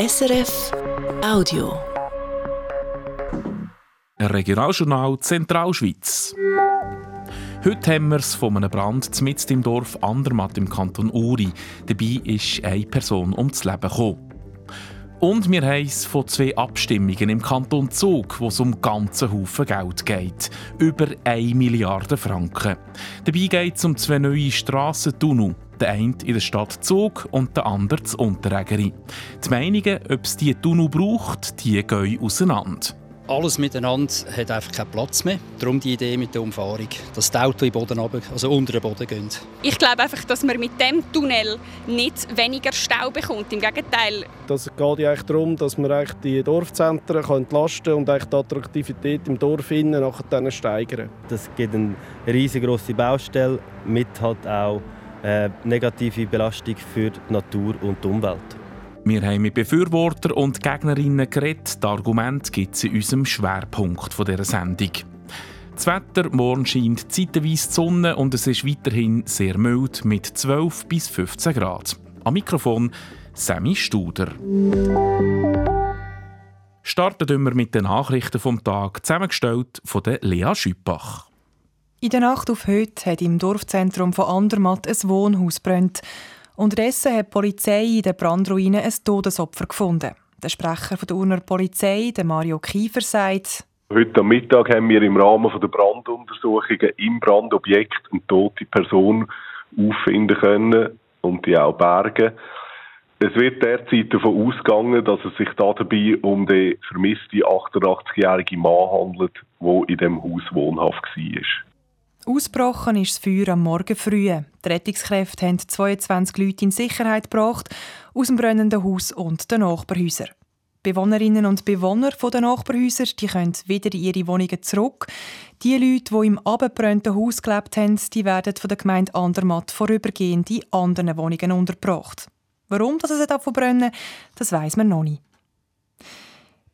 SRF Audio. Ein Regionaljournal Zentralschweiz. Heute haben wir es von einem Brand mitten im Dorf Andermatt im Kanton Uri. Dabei ist eine Person ums Leben gekommen. Und wir haben es von zwei Abstimmungen im Kanton Zug, wo es um ganzen Haufen Geld geht. Über 1 Milliarde Franken. Dabei geht es um zwei neue Strassentunnel. Der eine in der Stadt Zug und der andere zu Unterägeri. Die Meinungen, ob es diese Tunnel braucht, die gehen auseinander alles miteinander hat einfach keinen Platz mehr. Darum die Idee mit der Umfahrung, dass die Autos in Boden runter, also unter den Boden gehen. Ich glaube einfach, dass man mit dem Tunnel nicht weniger Stau bekommt. Im Gegenteil. Das geht ja eigentlich darum, dass man eigentlich die Dorfzentren entlasten und eigentlich die Attraktivität im Dorf innen nachher steigern. Das gibt eine riesengroße Baustelle mit halt auch äh, negative Belastung für die Natur und die Umwelt. Wir haben mit Befürwortern und Gegnerinnen geredet. Das Argument gibt es in unserem Schwerpunkt dieser Sendung. Das Wetter, morgen scheint zeitweise die Sonne und es ist weiterhin sehr mild mit 12 bis 15 Grad. Am Mikrofon Sammy Studer. Starten wir mit den Nachrichten vom Tag, zusammengestellt von Lea Schüppach. In der Nacht auf heute hat im Dorfzentrum von Andermatt ein Wohnhaus brennt. Unterdessen hat die Polizei in der Brandruine ein Todesopfer gefunden. Der Sprecher der Urner Polizei, Mario Kiefer, sagt, Heute am Mittag haben wir im Rahmen der Branduntersuchungen im Brandobjekt eine tote Person auffinden können und die auch bergen. Es wird derzeit davon ausgegangen, dass es sich dabei um den vermissten 88-jährigen Mann handelt, der in dem Haus wohnhaft war. Ausbrochen ist das Feuer am Morgen früh. Die Rettungskräfte haben 22 Leute in Sicherheit gebracht aus dem brennenden Haus und den Nachbarhäusern. Bewohnerinnen und Bewohner der Nachbarhäuser die können wieder in ihre Wohnungen zurück. Die Leute, die im abgebrannten Haus gelebt haben, die werden von der Gemeinde Andermatt vorübergehend in anderen Wohnungen untergebracht. Warum das es davon brennen, das weiß man noch nicht.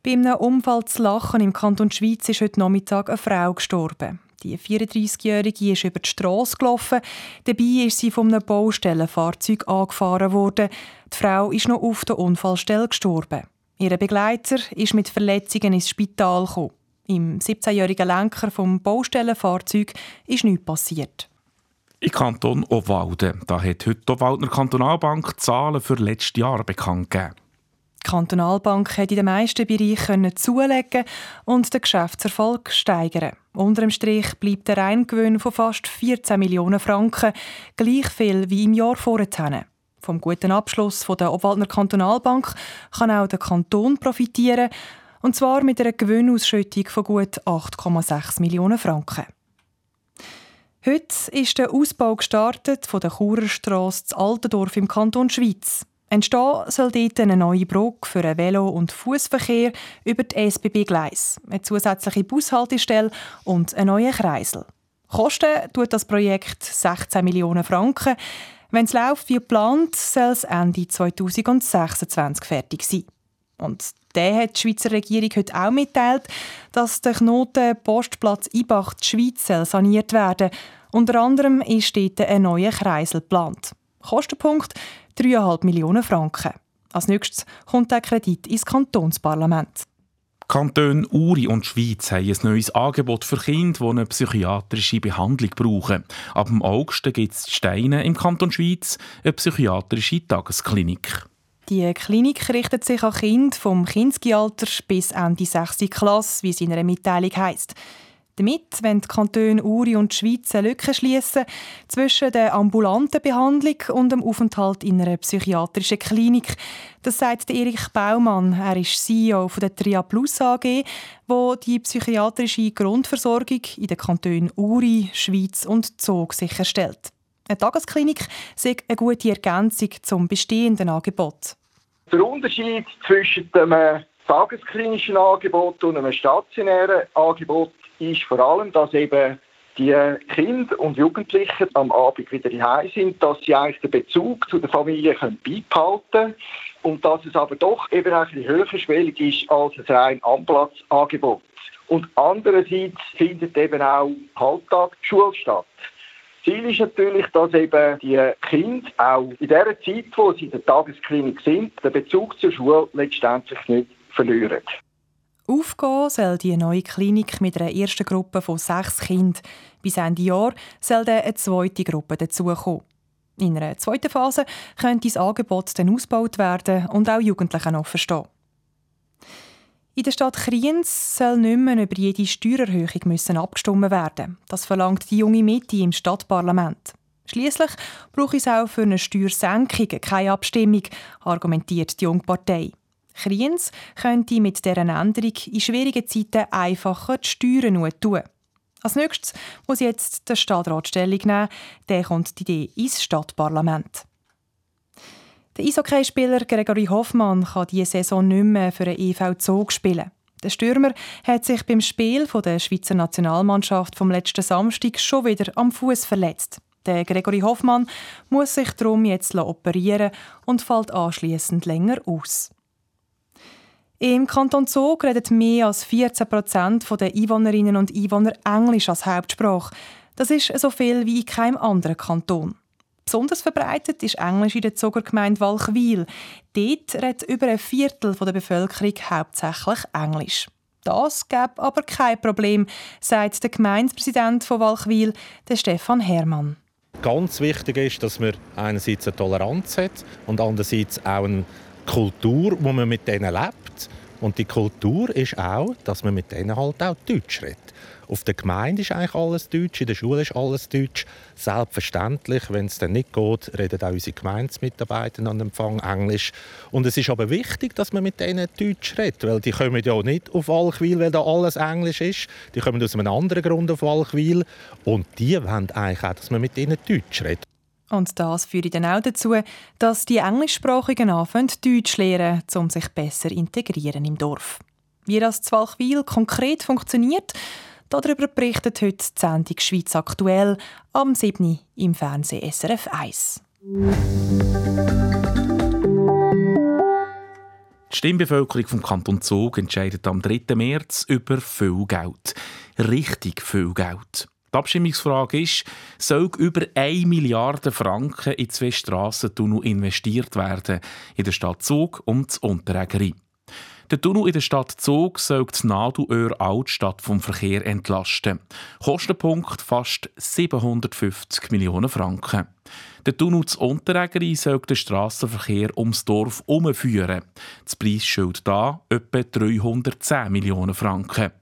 Bei einem Unfall zu Lachen im Kanton Schweiz ist heute Nachmittag eine Frau gestorben. Die 34-Jährige ist über die Straße gelaufen. Dabei ist sie von einem Baustellenfahrzeug angefahren worden. Die Frau ist noch auf der Unfallstelle gestorben. Ihr Begleiter ist mit Verletzungen ins Spital gekommen. Im 17-jährigen Lenker vom Baustellenfahrzeug ist nichts passiert. Im Kanton Obwalden da hat heute die Obwaldner Kantonalbank Zahlen für letztes Jahr bekannt gegeben. Die Kantonalbank hat in den meisten Bereichen zulegen und den Geschäftserfolg steigern. Unter dem Strich bleibt der Reingewinn von fast 14 Millionen Franken, gleich viel wie im Jahr vorher. Vom guten Abschluss der Obwaldner Kantonalbank kann auch der Kanton profitieren, und zwar mit einer Gewinnausschüttung von gut 8,6 Millionen Franken. Heute ist der Ausbau gestartet von der Churerstrasse zu Altendorf im Kanton Schweiz. Entstehen soll dort eine neue Brücke für den Velo- und Fußverkehr über die SBB-Gleis, eine zusätzliche Bushaltestelle und einen neuen Kreisel. Kosten tut das Projekt 16 Millionen Franken. Wenn es läuft wie geplant, soll es Ende 2026 fertig sein. Und der hat die Schweizer Regierung heute auch mitteilt, dass der Knoten Postplatz Ibach die Schweiz saniert werden Unter anderem ist dort ein neuer Kreisel geplant. Kostenpunkt 3,5 Millionen Franken. Als nächstes kommt der Kredit ins Kantonsparlament. Kanton Uri und Schweiz haben ein neues Angebot für Kinder, die eine psychiatrische Behandlung brauchen. Ab dem August gibt es Steine im Kanton Schweiz eine psychiatrische Tagesklinik. Die Klinik richtet sich an Kinder vom Kindesalter bis Ende 6. Klasse, wie es in einer Mitteilung heisst. Damit wollen die Kantone Uri und Schweiz eine Lücke schliessen zwischen der ambulanten Behandlung und dem Aufenthalt in einer psychiatrischen Klinik. Das sagt Erich Baumann. Er ist CEO der Tria Plus AG, wo die psychiatrische Grundversorgung in den Kantonen Uri, Schweiz und Zog sicherstellt. Eine Tagesklinik sei eine gute Ergänzung zum bestehenden Angebot. Der Unterschied zwischen dem tagesklinischen Angebot und einem stationären Angebot ist vor allem, dass eben die Kinder und Jugendlichen am Abend wieder daheim sind, dass sie eigentlich den Bezug zu der Familie können beibehalten können und dass es aber doch eben ein bisschen höherschwellig ist als ein rein Amplatzangebot. Und andererseits findet eben auch Halbtagsschule statt. Ziel ist natürlich, dass eben die Kinder auch in der Zeit, wo sie in der Tagesklinik sind, den Bezug zur Schule letztendlich nicht verlieren. Aufgehen soll die neue Klinik mit einer ersten Gruppe von sechs Kindern. Bis Ende Jahr soll dann eine zweite Gruppe dazukommen. In einer zweiten Phase könnte das Angebot dann ausgebaut werden und auch Jugendlichen offen stehen. In der Stadt Kriens soll nicht mehr über jede Steuererhöhung müssen abgestimmt werden. Das verlangt die junge Mitte im Stadtparlament. Schließlich brauche es auch für eine Steuersenkung keine Abstimmung, argumentiert die junge Partei. Kriens könnte mit dieser Änderung in schwierigen Zeiten einfacher die Steuern tun. Als nächstes muss jetzt der Stadtrat Stellung nehmen. Der kommt die Idee ins Stadtparlament. Der Eishockeyspieler Gregory Hoffmann kann diese Saison nicht mehr für den EV Zug spielen. Der Stürmer hat sich beim Spiel der Schweizer Nationalmannschaft vom letzten Samstag schon wieder am Fuß verletzt. Der Gregory Hoffmann muss sich darum jetzt operieren und fällt anschließend länger aus. Im Kanton Zug reden mehr als 14 Prozent der Einwohnerinnen und Einwohner Englisch als Hauptsprache. Das ist so viel wie in keinem anderen Kanton. Besonders verbreitet ist Englisch in der Zuger Gemeinde Walchwil. Dort redet über ein Viertel der Bevölkerung hauptsächlich Englisch. Das gäbe aber kein Problem, sagt der Gemeindepräsident von Walchwil, Stefan Hermann. Ganz wichtig ist, dass man einerseits eine Toleranz hat und andererseits auch eine Kultur, wo man mit denen lebt. Und die Kultur ist auch, dass man mit denen halt auch Deutsch redet. Auf der Gemeinde ist eigentlich alles Deutsch, in der Schule ist alles Deutsch. Selbstverständlich, wenn es dann nicht geht, reden auch unsere Gemeindemitarbeiter an Empfang Englisch. Und es ist aber wichtig, dass man mit denen Deutsch redet, weil die kommen ja nicht auf Walchwil, weil da alles Englisch ist. Die kommen aus einem anderen Grund auf Walchwil und die wollen eigentlich auch, dass man mit ihnen Deutsch redet. Und das führt dann auch dazu, dass die Englischsprachigen anfangen, Deutsch lernen, um sich besser integrieren im Dorf. Wie das Walchwil konkret funktioniert, Darüber berichtet heute die Sendung «Schweiz aktuell» am 7. im Fernsehen SRF 1. Die Stimmbevölkerung vom Kanton Zug entscheidet am 3. März über viel Geld. Richtig viel Geld. Die Abstimmungsfrage ist, soll über 1 Milliarde Franken in zwei Strassentunnel investiert werden, in der Stadt Zug und das Unterägeri. Der Tunnel in der Stadt Zug soll die Nadelöhr Altstadt vom Verkehr entlasten. Kostenpunkt fast 750 Millionen Franken. Der Tunnel zu Unterägeri soll den Strassenverkehr ums Dorf umführen. Das Preisschild da etwa 310 Millionen Franken.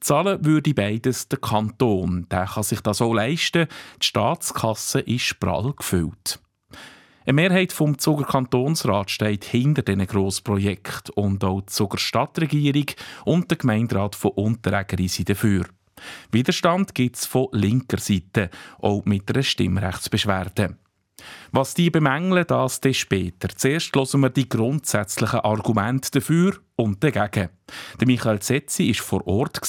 Zahlen würde beides der Kanton. Der kann sich das auch leisten. Die Staatskasse ist prall gefüllt. Eine Mehrheit vom Zuger Kantonsrat steht hinter diesen Grossprojekt und auch die Zuger Stadtregierung und der Gemeinderat von Unterägeri sind dafür. Widerstand gibt es von linker Seite, auch mit einer Stimmrechtsbeschwerde. Was die bemängeln, das dann später. Zuerst hören wir die grundsätzlichen Argumente dafür und dagegen. Der Michael Zetzi war vor Ort,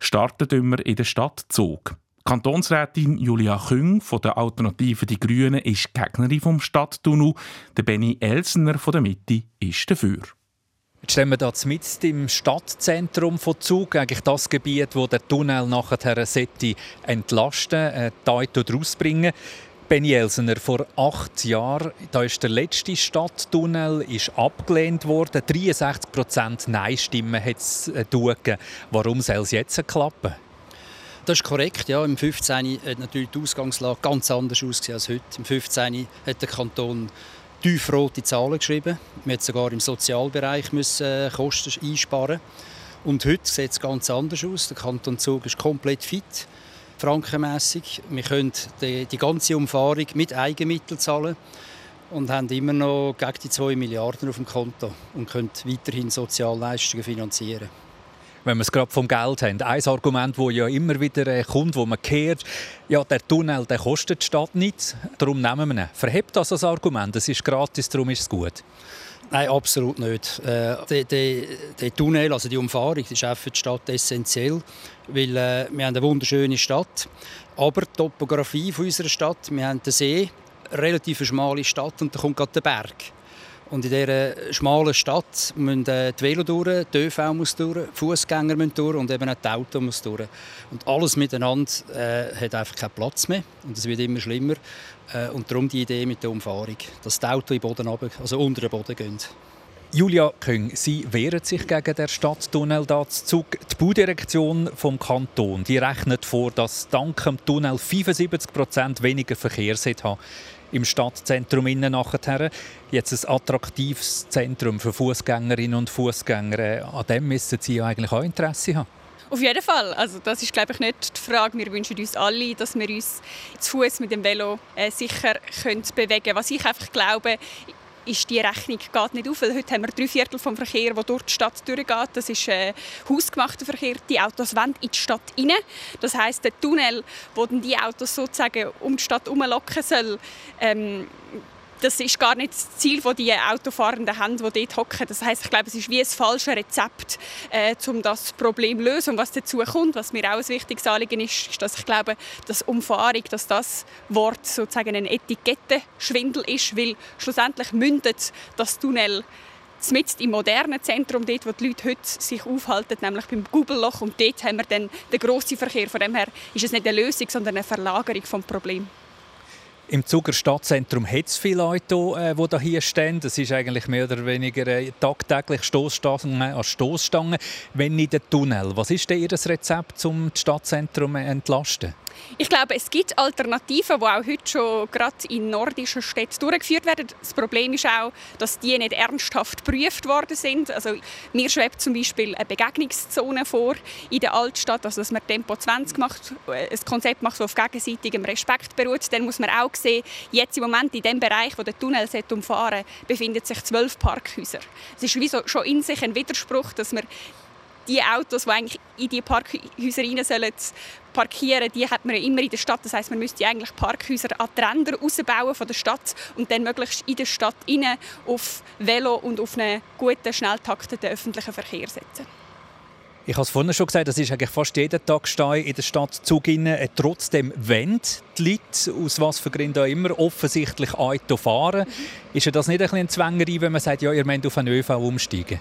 startet immer in der Stadt Zug. Kantonsrätin Julia Küng von der Alternative Die Grünen ist Gegnerin vom Stadttunnel. Der Benny Elsner von der Mitte ist dafür. Jetzt stehen wir hier im Stadtzentrum von Zug, eigentlich das Gebiet, wo der Tunnel nachher entlasten, äh, rausbringen. Benny Elsner, vor acht Jahren, da ist der letzte Stadttunnel ist abgelehnt worden. 63% Nein-Stimmen hat es äh, Warum soll es jetzt klappen? Das ist korrekt. Ja. Im 15. hat natürlich die Ausgangslage ganz anders ausgesehen als heute. Im 15. hat der Kanton tiefrote Zahlen geschrieben. Wir mussten sogar im Sozialbereich müssen äh, Kosten einsparen. Und heute sieht es ganz anders aus. Der Kanton Zug ist komplett fit, frankenmässig. Wir können die, die ganze Umfahrung mit Eigenmitteln zahlen und haben immer noch gegen die 2 Milliarden auf dem Konto und können weiterhin Sozialleistungen finanzieren wenn wir es gerade vom Geld haben. Ein Argument, das ja immer wieder äh, kommt, wo man kehrt, ja, der Tunnel der kostet die Stadt nichts, darum nehmen wir ihn. Verhebt das als Argument, es ist gratis, darum ist es gut. Nein, absolut nicht. Äh, der, Tunnel, also die Umfahrung, ist auch für die Stadt essentiell, weil äh, wir haben eine wunderschöne Stadt, aber die Topografie unserer Stadt, wir haben den See, eine relativ schmale Stadt und da kommt gerade der Berg. Und in dieser schmalen Stadt müssen äh, die Velo durch, die ÖV muss durch, Fußgänger müssen durch und eben auch die Auto muss durch. Und alles miteinander äh, hat einfach keinen Platz mehr und es wird immer schlimmer. Äh, und darum die Idee mit der Umfahrung, dass die Autos in Boden runter, also unter den Boden gehen. Julia Köng, Sie wehren sich gegen den Stadttunnel da Zug. Die Baudirektion vom Kanton die rechnet vor, dass dank dem Tunnel 75 Prozent weniger Verkehr haben im Stadtzentrum innen nachher. Jetzt ein attraktives Zentrum für Fußgängerinnen und Fußgänger. An dem müssen Sie ja eigentlich auch Interesse haben. Auf jeden Fall. Also das ist glaube ich nicht die Frage. Wir wünschen uns alle, dass wir uns zu Fuß mit dem Velo äh, sicher können bewegen können. Was ich einfach glaube, ist die Rechnung geht nicht auf. Weil heute haben wir drei Viertel vom Verkehr, der durch die Stadt durchgeht. Das ist äh, hausgemachter Verkehr. Die Autos wollen in die Stadt rein. Das heißt, der Tunnel, wo dann die Autos sozusagen um die Stadt herumlocken soll, ähm, das ist gar nicht das Ziel, das die Autofahrenden haben, die dort hocken. Das heißt, ich glaube, es ist wie ein falsches Rezept, äh, um das Problem zu lösen. Und was dazu kommt, was mir auch ein wichtiges Anliegen ist, ist, dass ich glaube, dass Umfahrung, dass das Wort sozusagen ein Etikettenschwindel ist, weil schlussendlich mündet das Tunnel mit im modernen Zentrum, dort, wo die Leute heute sich aufhalten, nämlich beim Gubelloch. Und dort haben wir dann den grossen Verkehr. Von dem her ist es nicht eine Lösung, sondern eine Verlagerung des Problems. Im Zuger Stadtzentrum hat es viele Leute, äh, die hier stehen. Das ist eigentlich mehr oder weniger äh, tagtäglich Stoßstange an Stoßstangen. Wenn nicht der Tunnel, was ist denn Ihr Rezept, um das Stadtzentrum zu entlasten? Ich glaube, es gibt Alternativen, die auch heute schon gerade in nordischen Städten durchgeführt werden. Das Problem ist auch, dass die nicht ernsthaft geprüft worden sind. Also mir schwebt zum Beispiel eine Begegnungszone vor in der Altstadt, also dass man Tempo 20 macht, äh, ein Konzept macht, das auf gegenseitigem Respekt beruht. Dann muss man auch sehen, jetzt im Moment in dem Bereich, wo der Tunnel umfahren befinden sich zwölf Parkhäuser. Es ist wie so schon in sich ein Widerspruch, dass man die Autos, die eigentlich in die Parkhäuser rein sollen, parkieren, die hat man ja immer in der Stadt. Das heißt, man müsste eigentlich Parkhäuser an die Ränder ausbauen von der Stadt und dann möglichst in der Stadt rein auf Velo und auf einen guten, schnell takteten öffentlichen Verkehr setzen. Ich habe es vorhin schon gesagt, das ist eigentlich fast jeden Tag in der Stadt Zug. Äh, trotzdem wollen die Leute, aus was für Gründen auch immer, offensichtlich Auto fahren. Mhm. Ist das nicht ein bisschen Zwängerei, wenn man sagt, ja, ihr müsst auf einen ÖV umsteigen?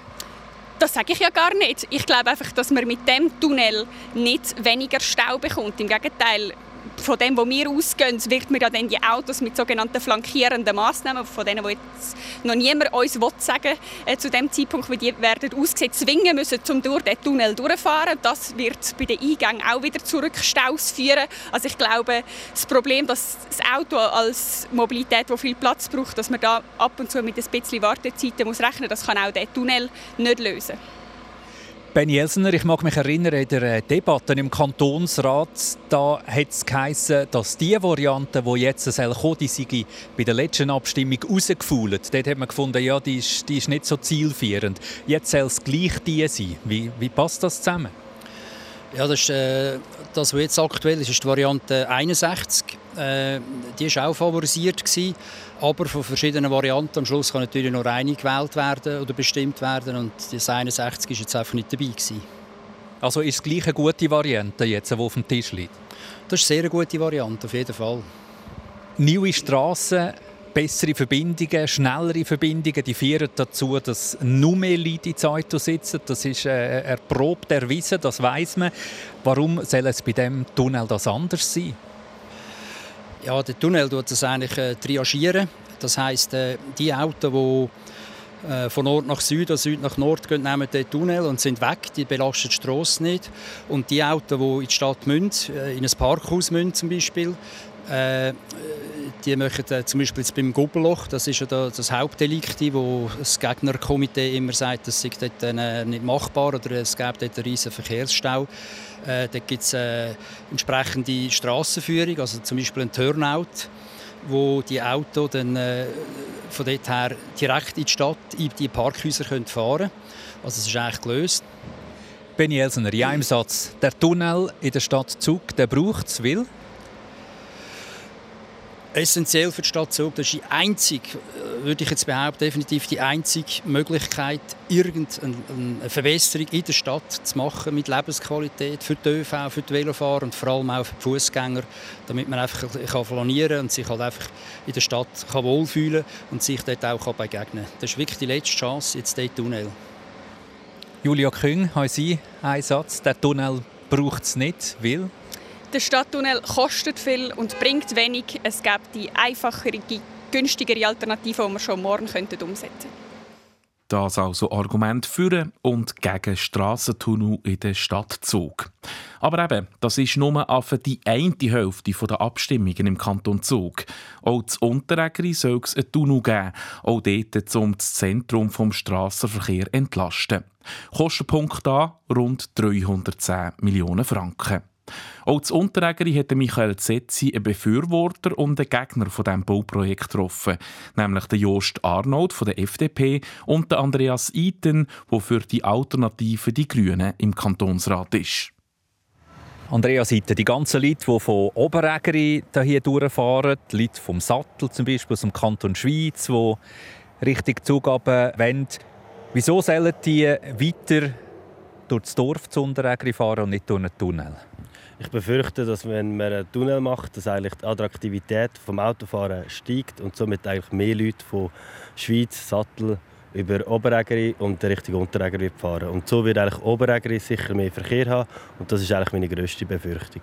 Das sage ich ja gar nicht. Ich glaube einfach, dass man mit dem Tunnel nicht weniger Stau bekommt. Im Gegenteil, von dem, wo wir ausgehen, wird man ja dann die Autos mit sogenannten flankierenden Massnahmen, von denen, wo noch niemand uns will äh, zu dem Zeitpunkt, wie die werden ausgesehen, zwingen müssen, um durch den Tunnel durchzufahren. Das wird bei den Eingängen auch wieder zu Rückstaus führen. Also ich glaube, das Problem, dass das Auto als Mobilität, wo viel Platz braucht, dass man da ab und zu mit ein bisschen Wartezeiten muss rechnen, das kann auch der Tunnel nicht lösen. Benny Elsener, ich mag mich erinnern, in der äh, Debatte im Kantonsrat, da hat es geheißen, dass die Variante, die jetzt kommen die bei der letzten Abstimmung rausgefühlt. Dort hat man gefunden, ja, die ist, die ist nicht so zielführend. Jetzt soll es gleich die sein. Wie, wie passt das zusammen? Ja, das, ist, äh, das, was jetzt aktuell ist, ist die Variante 61. Äh, die war auch favorisiert. Gewesen. Aber von verschiedenen Varianten am Schluss kann natürlich nur eine gewählt werden oder bestimmt werden und das 61 war jetzt einfach nicht dabei gewesen. Also ist es gleich eine gute Variante jetzt, die auf dem Tisch liegt? Das ist eine sehr gute Variante, auf jeden Fall. Neue Strassen, bessere Verbindungen, schnellere Verbindungen, die führen dazu, dass noch mehr Leute ins Auto sitzen. Das ist äh, erprobt, erwiesen, das weiß man. Warum soll es bei dem Tunnel das anders sein? Ja, der Tunnel tut das eigentlich äh, triagieren. Das heißt, äh, die Autos, die äh, von Nord nach Süd oder Süd nach Nord gehen, nehmen den Tunnel und sind weg. Die belasten die Straße nicht. Und die Autos, die in die Stadt müssen, äh, in ein Parkhaus müssen zum Beispiel, äh, die machen äh, zum Beispiel beim Gubelloch, das ist ja das Hauptdelikt, wo das Gegnerkomitee immer sagt, das sei dort äh, nicht machbar oder es gäbe dort einen riesen Verkehrsstau. Äh, dort gibt es äh, entsprechende Strassenführung, also zum Beispiel ein Turnout, wo die Autos dann äh, von dort her direkt in die Stadt, in die Parkhäuser können fahren können. Also es ist eigentlich gelöst. Benny Elsener, in einem Satz. Der Tunnel in der Stadt Zug, der braucht es, weil? Essentiell für die Stadt Zug. Das ist die einzige, äh, würde ich jetzt behaupten, definitiv die einzige Möglichkeit, irgendeine Verbesserung in der Stadt zu machen mit Lebensqualität für die ÖV, für die Velofahrer und vor allem auch für die Fußgänger, damit man einfach kann und sich halt einfach in der Stadt kann wohlfühlen und sich dort auch begegnen kann. Das ist wirklich die letzte Chance, jetzt der Tunnel. Julia Küng, haben Sie einen Satz? Der Tunnel braucht es nicht, weil? Der Stadttunnel kostet viel und bringt wenig. Es gibt die einfachere, günstigere Alternative, die wir schon morgen umsetzen könnten. Das also Argument für und gegen Strassentunnel in der Stadt Zug. Aber eben, das ist nur die eine Hälfte der Abstimmungen im Kanton Zug. Auch zu Unterägeri soll es einen Tunnel geben, auch dort, um das Zentrum des Strassenverkehrs zu entlasten. Kostenpunkt da rund 310 Millionen Franken. Auch zu Unterägeri hat Michael Zetzi einen Befürworter und einen Gegner von diesem Bauprojekt getroffen, nämlich den Jost Arnold von der FDP und den Andreas Eiten, der für die Alternative die Grünen im Kantonsrat ist. Andreas Eiten, die ganzen Leute, die von Oberägeri hier durchfahren, die Leute vom Sattel zum Beispiel aus dem Kanton Schweiz, die richtig Zugaben wollen, wieso sollen die weiter durch das Dorf zu Unterägeri fahren und nicht durch einen Tunnel? Ich befürchte, dass wenn man einen Tunnel macht, dass eigentlich die Attraktivität vom Autofahren steigt und somit eigentlich mehr Leute von Schweiz, Sattel über Oberägeri und Richtung Unterägeri fahren. Und so wird eigentlich Oberägeri sicher mehr Verkehr haben und das ist eigentlich meine grösste Befürchtung.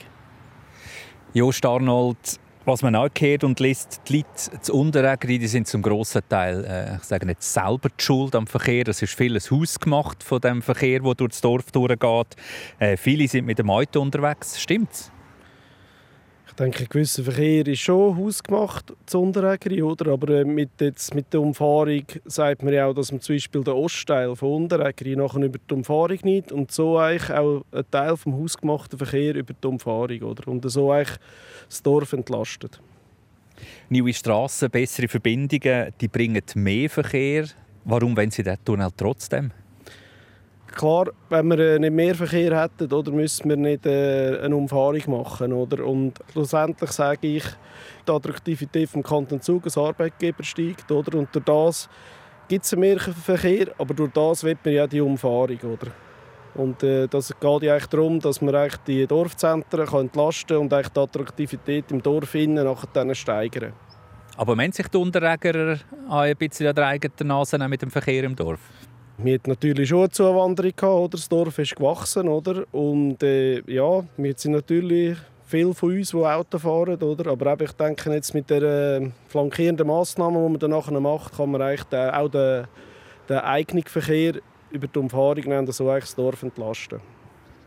Jost Arnold, was man auch hört und liest, die Leute zu Unterägeri, die sind zum grossen Teil äh, ich sage nicht selber die Schuld am Verkehr. Es ist vieles hausgemacht von dem Verkehr, der durch das Dorf durchgeht. Äh, viele sind mit dem Auto unterwegs. Stimmt's? Denke, gewisser Verkehr ist schon hausgemacht zu Unterägeri, oder? Aber äh, mit, jetzt, mit der Umfahrung sagt man ja auch, dass man zum Beispiel den Ostteil von Unterägeri nachher über die Umfahrung nimmt und so eigentlich auch einen Teil vom hausgemachten Verkehr über die Umfahrung, oder? Und so eigentlich das Dorf entlastet. Neue Strassen, bessere Verbindungen, die bringen mehr Verkehr. Warum wollen Sie den Tunnel trotzdem? Klar, wenn wir äh, nicht mehr Verkehr hätten, oder, müssten wir nicht äh, eine Umfahrung machen. Oder? Und schlussendlich sage ich, die Attraktivität des Kanton Zug als Arbeitgeber steigt. Oder? Und durch das gibt es mehr Verkehr, aber durch das wird man ja die Umfahrung. Oder? Und äh, das geht ja eigentlich darum, dass man eigentlich die Dorfzentren kann entlasten und eigentlich die Attraktivität im Dorf innen nachher steigern. Aber wenn sich die Unterreger ein bisschen an der eigenen Nase mit dem Verkehr im Dorf? Wir hatten natürlich schon eine Zuwanderung, gehabt, oder? das Dorf ist gewachsen. Oder? Und äh, ja, wir sind natürlich viele von uns, die Auto fahren. Oder? Aber eben, ich denke, jetzt mit den äh, flankierenden Massnahmen, die man dann nachher macht, kann man eigentlich auch den, den eigenen Verkehr über die Umfahrung nehmen, so das Dorf entlasten.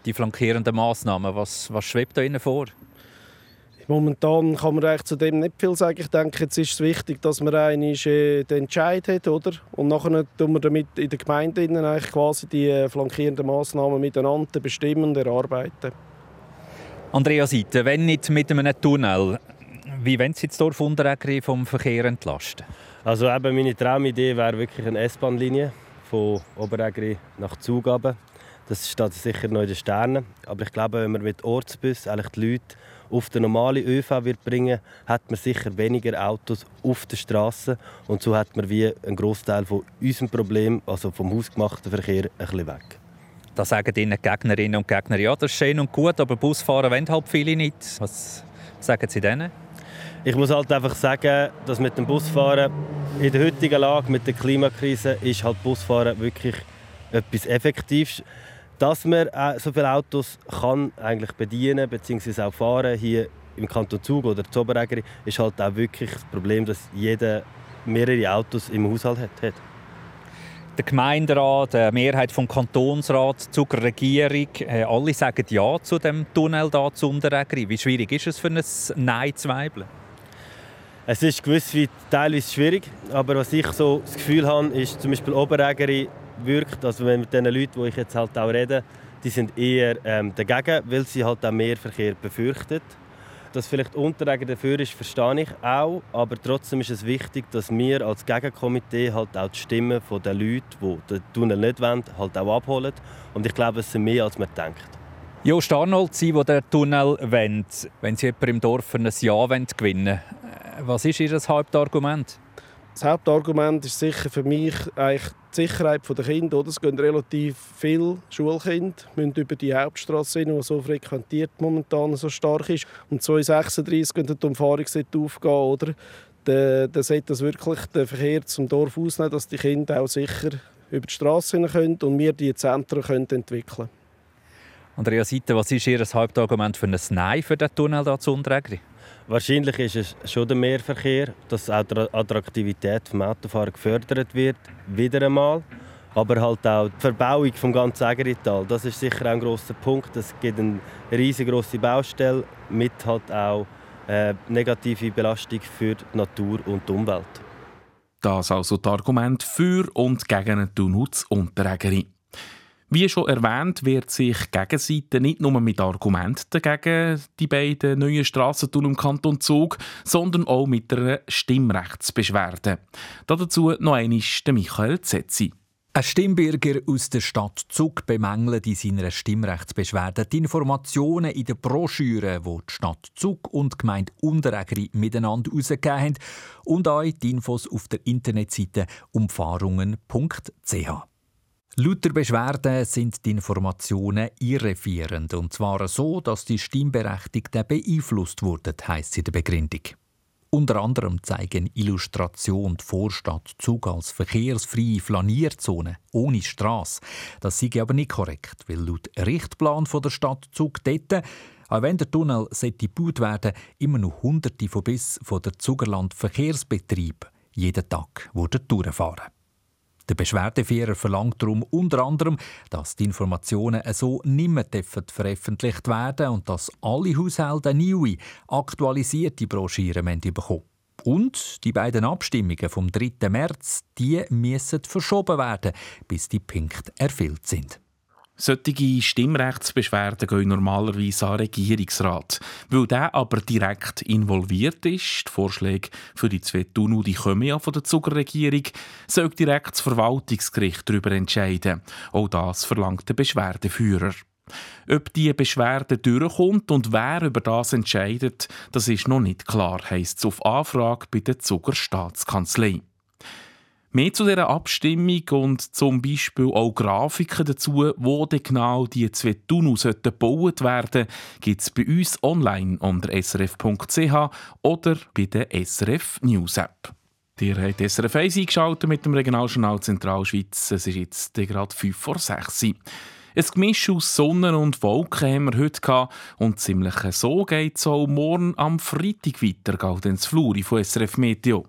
Die flankierenden Massnahmen, was, was schwebt da Ihnen vor? Momentan kann man eigentlich zu dem nicht viel sagen. Ich denke, jetzt ist es wichtig, dass man einen äh, den Entscheid hat, oder? Und nachher tun wir damit in der Gemeinde eigentlich quasi die äh, flankierenden Massnahmen miteinander bestimmen und erarbeiten. Andrea Seite, wenn nicht mit einem Tunnel, wie wollen Sie das Dorf Unterägeri vom Verkehr entlasten? Also eben meine Traumidee wäre wirklich eine S-Bahn-Linie von Oberägeri nach Zugabe. Das steht sicher noch in den Sternen. Aber ich glaube, wenn man mit Ortsbus eigentlich die Leute auf den normalen ÖV wird bringen, hat man sicher weniger Autos auf der Straße und so hat man wie einen Großteil von unserem Problem, also vom hausgemachten Verkehr, ein bisschen weg. Da sagen Ihnen Gegnerinnen und Gegner, ja, das ist schön und gut, aber Busfahren wollen halt viele nicht. Was sagen Sie denen? Ich muss halt einfach sagen, dass mit dem Busfahren in der heutigen Lage mit der Klimakrise ist halt Busfahren wirklich etwas Effektives. Dass man äh, so viele Autos kann eigentlich bedienen bzw. auch fahren hier im Kanton Zug oder Zoberägeri ist halt auch wirklich das Problem, dass jeder mehrere Autos im Haushalt hat. Der Gemeinderat, die Mehrheit vom Kantonsrat, die Zugregierung, äh, alle sagen Ja zu dem Tunnel da zu Unterägeri. Wie schwierig ist es für ein Nein zu weibeln? Es ist gewiss wie teilweise schwierig, aber was ich so das Gefühl habe, ist zum Beispiel Oberägeri wirkt, also mit den Leuten, die ich jetzt halt auch rede, die sind eher ähm, dagegen, weil sie halt auch mehr Verkehr befürchten. Dass vielleicht Unteräger dafür ist, verstehe ich auch, aber trotzdem ist es wichtig, dass wir als Gegenkomitee halt auch die Stimmen der Leute, die den Tunnel nicht wollen, halt auch abholen. Und ich glaube, es sind mehr, als man denkt. Jo Arnold, Sie, die den Tunnel wollen, wenn Sie jemanden im Dorf ein Ja gewinnen wollen, Was ist Ihr Hauptargument? Das Hauptargument ist sicher für mich eigentlich die Sicherheit der Kinder. Oder? Es gehen relativ viele Schulkinder müssen über die Hauptstraße hin, die so frequentiert momentan so stark ist. Und 236 könnte die Umfahrung aufgehen. Oder? Dann, dann sollte das wirklich den Verkehr zum Dorf ausnehmen, dass die Kinder auch sicher über die Straße können und wir die Zentren können entwickeln Andrea Seite, was ist Ihr Hauptargument für ein Nein für den Tunnel hier zu Unterägri? Wahrscheinlich ist es schon der Mehrverkehr, dass auch die Attraktivität des Autofahren gefördert wird, wieder einmal. Aber halt auch die Verbauung des ganzen Ägerital, das ist sicher ein großer Punkt. Es gibt eine riesengroße Baustelle mit halt auch äh, negative Belastung für die Natur und die Umwelt. Das also das Argument für und gegen den Tunnel Unterägeri. Wie schon erwähnt, wird sich Gegenseite nicht nur mit Argumenten gegen die beiden neuen Strassentunnel im Kanton Zug, sondern auch mit einer Stimmrechtsbeschwerde. Dazu noch einmal Michael Zetzi. Ein Stimmbürger aus der Stadt Zug bemängelt in seiner Stimmrechtsbeschwerde die Informationen in den Broschüren, die die Stadt Zug und die Gemeinde Unterägeri miteinander herausgegeben haben und auch die Infos auf der Internetseite umfahrungen.ch. Laut der Beschwerde sind die Informationen irreführend und zwar so, dass die Stimmberechtigten beeinflusst wurden, heisst in der Begründung. Unter anderem zeigen Illustrationen die Vorstadt Zug als verkehrsfreie Flanierzone ohne Straße. Das sei aber nicht korrekt, weil laut Richtplan der Stadt Zug dort auch wenn der Tunnel gebaut werden immer noch Hunderte von bis von der Zugerland Verkehrsbetrieb jeden Tag durchfahren. Der Beschwerdeführer verlangt darum unter anderem, dass die Informationen so nicht mehr veröffentlicht werden und dass alle Haushalte neue, aktualisierte Broschüren bekommen und die beiden Abstimmungen vom 3. März, die müssen verschoben werden, bis die Punkte erfüllt sind. Solche Stimmrechtsbeschwerden gehen normalerweise an den Regierungsrat. Weil der aber direkt involviert ist, die Vorschläge für die zwei Tunnel die kommen ja von der Zuckerregierung, soll direkt das Verwaltungsgericht darüber entscheiden. Auch das verlangt der Beschwerdeführer. Ob die Beschwerde durchkommt und wer über das entscheidet, das ist noch nicht klar, heisst es auf Anfrage bei der Zucker Staatskanzlei. Mehr zu dieser Abstimmung und zum Beispiel auch Grafiken dazu, wo denn genau die zwei Tunnel gebaut werden gibt es bei uns online unter srf.ch oder bei der SRF News App. Ihr habt SRF 1 eingeschaltet mit dem Regionaljournal Zentralschweiz. Es ist jetzt gerade 5 vor 6 Uhr. Ein Gemisch aus Sonne und Wolken haben wir heute gehabt. Und ziemlich so geht es auch morgen am Freitag weiter, geht ins Fluri von SRF Meteo.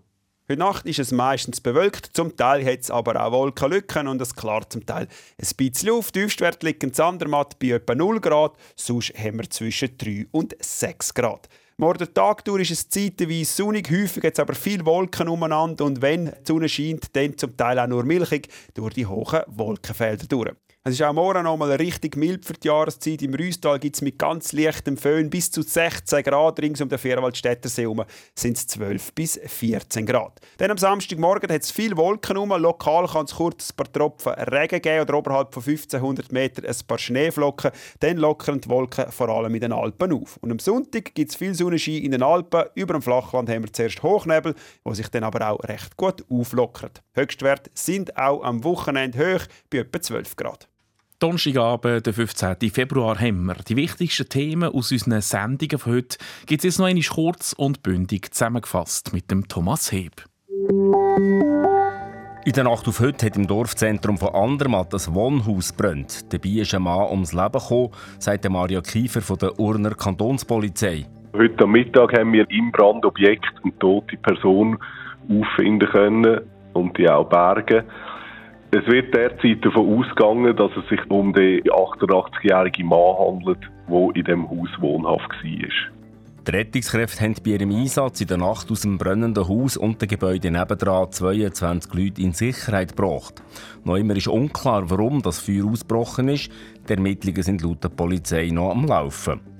Heute Nacht ist es meistens bewölkt, zum Teil hat es aber auch Wolkenlücken und es klart zum Teil ein bisschen auf. Tiefstwert liegt in Zandermatt bei etwa 0 Grad, sonst haben wir zwischen 3 und 6 Grad. Morgen Tag durch ist es zeitweise sonnig, häufig jetzt aber viele Wolken umeinander und wenn die Sonne scheint, dann zum Teil auch nur milchig durch die hohen Wolkenfelder durch. Es ist auch morgen noch mal richtig mild für die Jahreszeit. Im Rüstal gibt es mit ganz leichtem Föhn bis zu 16 Grad. Rings um den Vierwaldstättersee herum sind es 12 bis 14 Grad. Dann am Samstagmorgen hat es viele Wolken herum. Lokal kann es kurz ein paar Tropfen Regen geben oder oberhalb von 1500 Metern ein paar Schneeflocken. Dann lockern die Wolken vor allem in den Alpen auf. Und am Sonntag gibt es viel Sonnenschein in den Alpen. Über dem Flachland haben wir zuerst Hochnebel, wo sich dann aber auch recht gut auflockert. Höchstwerte sind auch am Wochenende hoch, bei etwa 12 Grad. Donnerstagabend, der 15. Februar, haben wir die wichtigsten Themen aus unseren Sendungen von heute. Gibt es jetzt noch einmal kurz und bündig zusammengefasst mit dem Thomas Heb. In der Nacht auf heute hat im Dorfzentrum von Andermatt das Wohnhaus brennt. Dabei ist ein Mann ums Leben gekommen, sagt Mario Kiefer von der Urner Kantonspolizei. Heute Mittag haben wir im Brandobjekt eine tote Person auffinden können und die auch bergen. Es wird derzeit davon ausgegangen, dass es sich um den 88-jährigen Mann handelt, der in dem Haus wohnhaft war. Die Rettungskräfte haben bei ihrem Einsatz in der Nacht aus dem brennenden Haus und dem Gebäude nebendran 22 Leute in Sicherheit gebracht. Noch immer ist unklar, warum das Feuer ausgebrochen ist. Die Ermittlungen sind laut der Polizei noch am Laufen.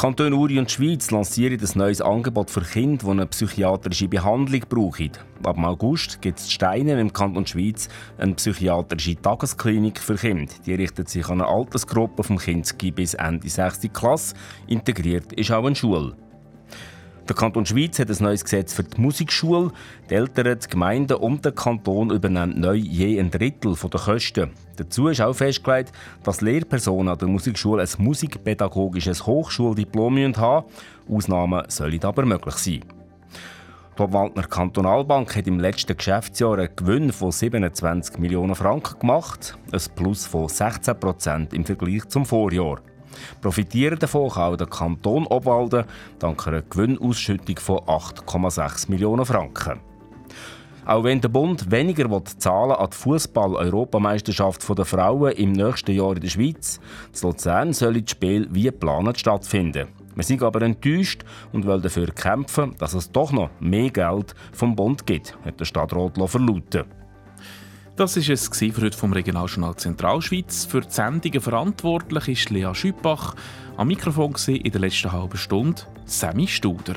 Kanton Uri und Schweiz lancieren ein neues Angebot für Kinder, die eine psychiatrische Behandlung brauchen. Ab August gibt es Steine im Kanton Schweiz eine psychiatrische Tagesklinik für Kinder. Die richtet sich an eine Altersgruppe vom Kinski bis Ende 6. Klasse. Integriert ist auch eine Schule. Der Kanton Schweiz hat ein neues Gesetz für die Musikschule. Die Eltern, die Gemeinden und der Kanton übernehmen neu je ein Drittel der Kosten. Dazu ist auch festgelegt, dass Lehrpersonen an der Musikschule ein musikpädagogisches Hochschuldiplom haben Ausnahmen sollen aber möglich sein. Die Obwaldner Kantonalbank hat im letzten Geschäftsjahr einen Gewinn von 27 Millionen Franken gemacht, ein Plus von 16 Prozent im Vergleich zum Vorjahr. Profitieren davon kann auch der Kanton Obwalden dank einer Gewinnausschüttung von 8,6 Millionen Franken. Auch wenn der Bund weniger zahlen an die Fußball-Europameisterschaft der Frauen im nächsten Jahr in der Schweiz, in Luzern sollen die Spiele wie geplant stattfinden. Wir sind aber enttäuscht und wollen dafür kämpfen, dass es doch noch mehr Geld vom Bund gibt, hat der Stadtrat verlauten. Das war es für heute vom Regionaljournal Zentralschweiz. Für die Sendungen verantwortlich ist Lea Schüppach. Am Mikrofon in der letzten halben Stunde Sammy Studer.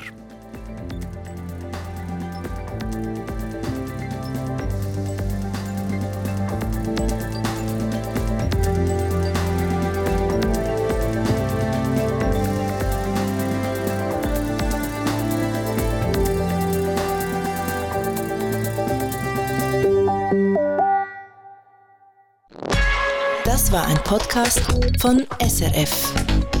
Podcast von SRF.